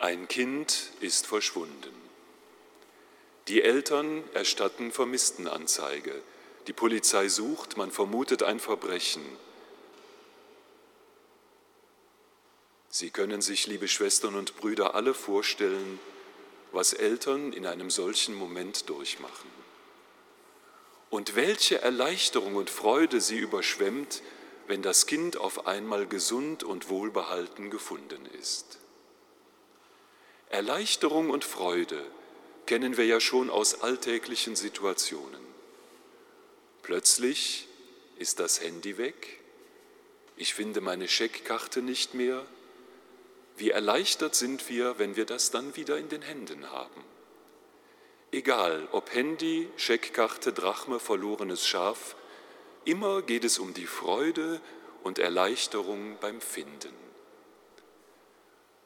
Ein Kind ist verschwunden. Die Eltern erstatten Vermisstenanzeige. Die Polizei sucht, man vermutet ein Verbrechen. Sie können sich, liebe Schwestern und Brüder, alle vorstellen, was Eltern in einem solchen Moment durchmachen. Und welche Erleichterung und Freude sie überschwemmt, wenn das Kind auf einmal gesund und wohlbehalten gefunden ist. Erleichterung und Freude kennen wir ja schon aus alltäglichen Situationen. Plötzlich ist das Handy weg, ich finde meine Scheckkarte nicht mehr. Wie erleichtert sind wir, wenn wir das dann wieder in den Händen haben. Egal, ob Handy, Scheckkarte, Drachme, verlorenes Schaf, immer geht es um die Freude und Erleichterung beim Finden.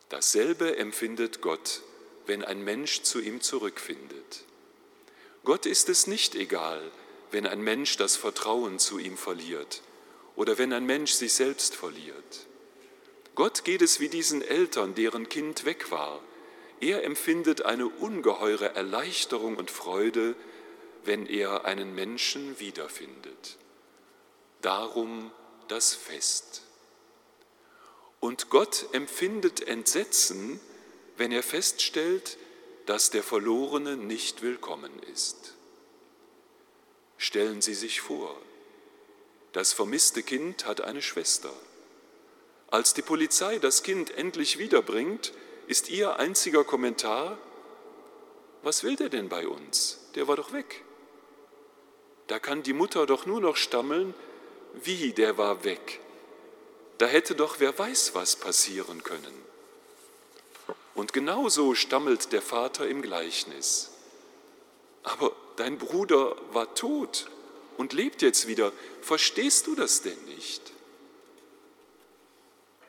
Dasselbe empfindet Gott, wenn ein Mensch zu ihm zurückfindet. Gott ist es nicht egal, wenn ein Mensch das Vertrauen zu ihm verliert oder wenn ein Mensch sich selbst verliert. Gott geht es wie diesen Eltern, deren Kind weg war. Er empfindet eine ungeheure Erleichterung und Freude, wenn er einen Menschen wiederfindet. Darum das Fest. Und Gott empfindet Entsetzen, wenn er feststellt, dass der Verlorene nicht willkommen ist. Stellen Sie sich vor, das vermisste Kind hat eine Schwester. Als die Polizei das Kind endlich wiederbringt, ist ihr einziger Kommentar, was will der denn bei uns? Der war doch weg. Da kann die Mutter doch nur noch stammeln, wie der war weg. Da hätte doch wer weiß was passieren können. Und genauso stammelt der Vater im Gleichnis. Aber dein Bruder war tot und lebt jetzt wieder. Verstehst du das denn nicht?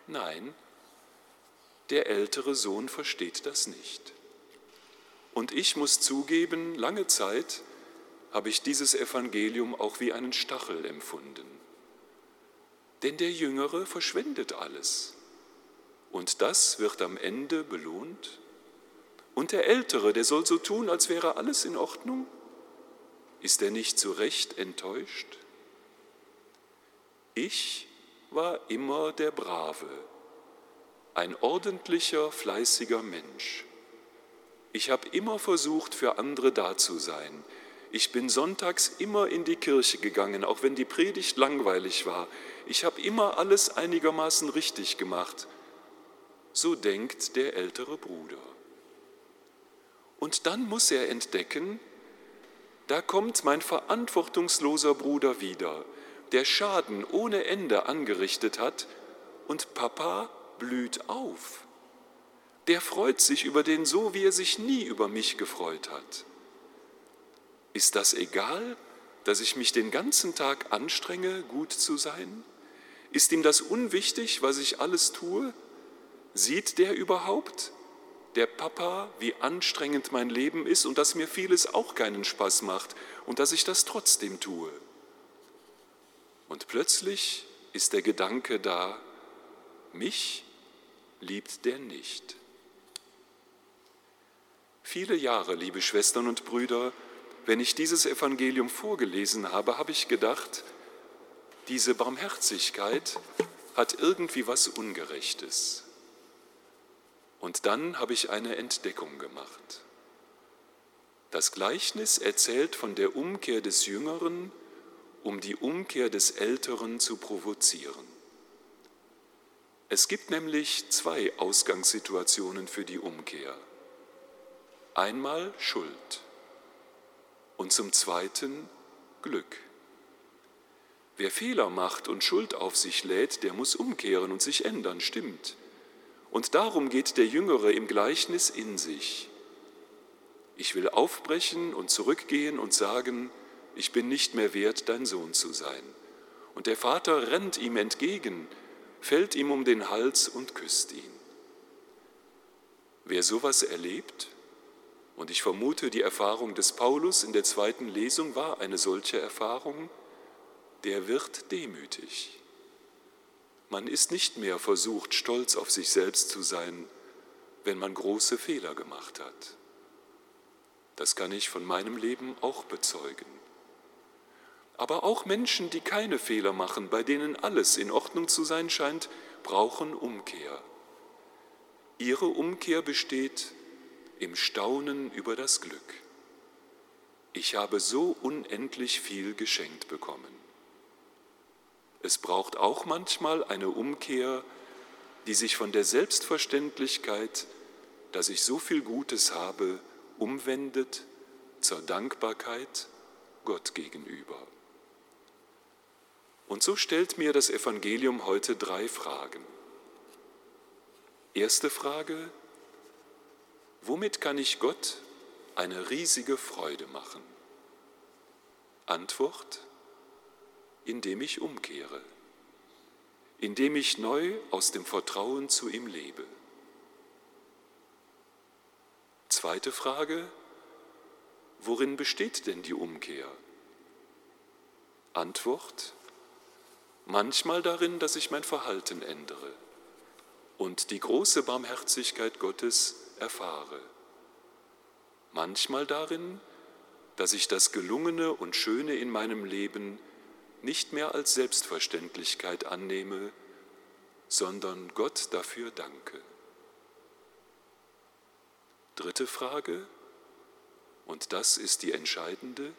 Nein, der ältere Sohn versteht das nicht. Und ich muss zugeben, lange Zeit habe ich dieses Evangelium auch wie einen Stachel empfunden. Denn der Jüngere verschwendet alles. Und das wird am Ende belohnt. Und der Ältere, der soll so tun, als wäre alles in Ordnung. Ist er nicht zu Recht enttäuscht? Ich war immer der Brave, ein ordentlicher, fleißiger Mensch. Ich habe immer versucht, für andere da zu sein. Ich bin sonntags immer in die Kirche gegangen, auch wenn die Predigt langweilig war. Ich habe immer alles einigermaßen richtig gemacht. So denkt der ältere Bruder. Und dann muss er entdecken, da kommt mein verantwortungsloser Bruder wieder, der Schaden ohne Ende angerichtet hat, und Papa blüht auf. Der freut sich über den so, wie er sich nie über mich gefreut hat. Ist das egal, dass ich mich den ganzen Tag anstrenge, gut zu sein? Ist ihm das unwichtig, was ich alles tue? Sieht der überhaupt, der Papa, wie anstrengend mein Leben ist und dass mir vieles auch keinen Spaß macht und dass ich das trotzdem tue? Und plötzlich ist der Gedanke da, mich liebt der nicht. Viele Jahre, liebe Schwestern und Brüder, wenn ich dieses Evangelium vorgelesen habe, habe ich gedacht, diese Barmherzigkeit hat irgendwie was Ungerechtes. Und dann habe ich eine Entdeckung gemacht. Das Gleichnis erzählt von der Umkehr des Jüngeren, um die Umkehr des Älteren zu provozieren. Es gibt nämlich zwei Ausgangssituationen für die Umkehr. Einmal Schuld und zum Zweiten Glück. Wer Fehler macht und Schuld auf sich lädt, der muss umkehren und sich ändern, stimmt. Und darum geht der Jüngere im Gleichnis in sich. Ich will aufbrechen und zurückgehen und sagen, ich bin nicht mehr wert, dein Sohn zu sein. Und der Vater rennt ihm entgegen, fällt ihm um den Hals und küsst ihn. Wer sowas erlebt, und ich vermute, die Erfahrung des Paulus in der zweiten Lesung war eine solche Erfahrung, der wird demütig. Man ist nicht mehr versucht, stolz auf sich selbst zu sein, wenn man große Fehler gemacht hat. Das kann ich von meinem Leben auch bezeugen. Aber auch Menschen, die keine Fehler machen, bei denen alles in Ordnung zu sein scheint, brauchen Umkehr. Ihre Umkehr besteht im Staunen über das Glück. Ich habe so unendlich viel geschenkt bekommen. Es braucht auch manchmal eine Umkehr, die sich von der Selbstverständlichkeit, dass ich so viel Gutes habe, umwendet zur Dankbarkeit Gott gegenüber. Und so stellt mir das Evangelium heute drei Fragen. Erste Frage, womit kann ich Gott eine riesige Freude machen? Antwort, indem ich umkehre, indem ich neu aus dem Vertrauen zu ihm lebe. Zweite Frage, worin besteht denn die Umkehr? Antwort, manchmal darin, dass ich mein Verhalten ändere und die große Barmherzigkeit Gottes erfahre. Manchmal darin, dass ich das Gelungene und Schöne in meinem Leben nicht mehr als Selbstverständlichkeit annehme, sondern Gott dafür danke. Dritte Frage, und das ist die entscheidende,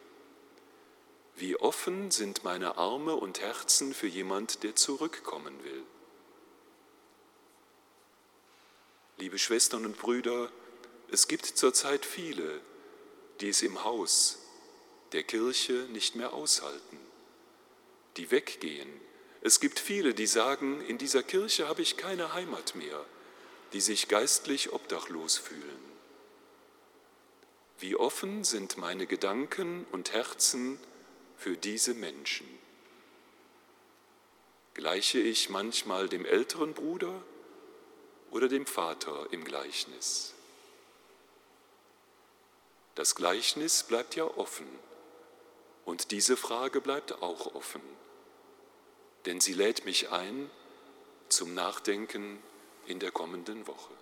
wie offen sind meine Arme und Herzen für jemand, der zurückkommen will? Liebe Schwestern und Brüder, es gibt zurzeit viele, die es im Haus der Kirche nicht mehr aushalten, die weggehen. Es gibt viele, die sagen, in dieser Kirche habe ich keine Heimat mehr, die sich geistlich obdachlos fühlen. Wie offen sind meine Gedanken und Herzen für diese Menschen? Gleiche ich manchmal dem älteren Bruder oder dem Vater im Gleichnis? Das Gleichnis bleibt ja offen und diese Frage bleibt auch offen, denn sie lädt mich ein zum Nachdenken in der kommenden Woche.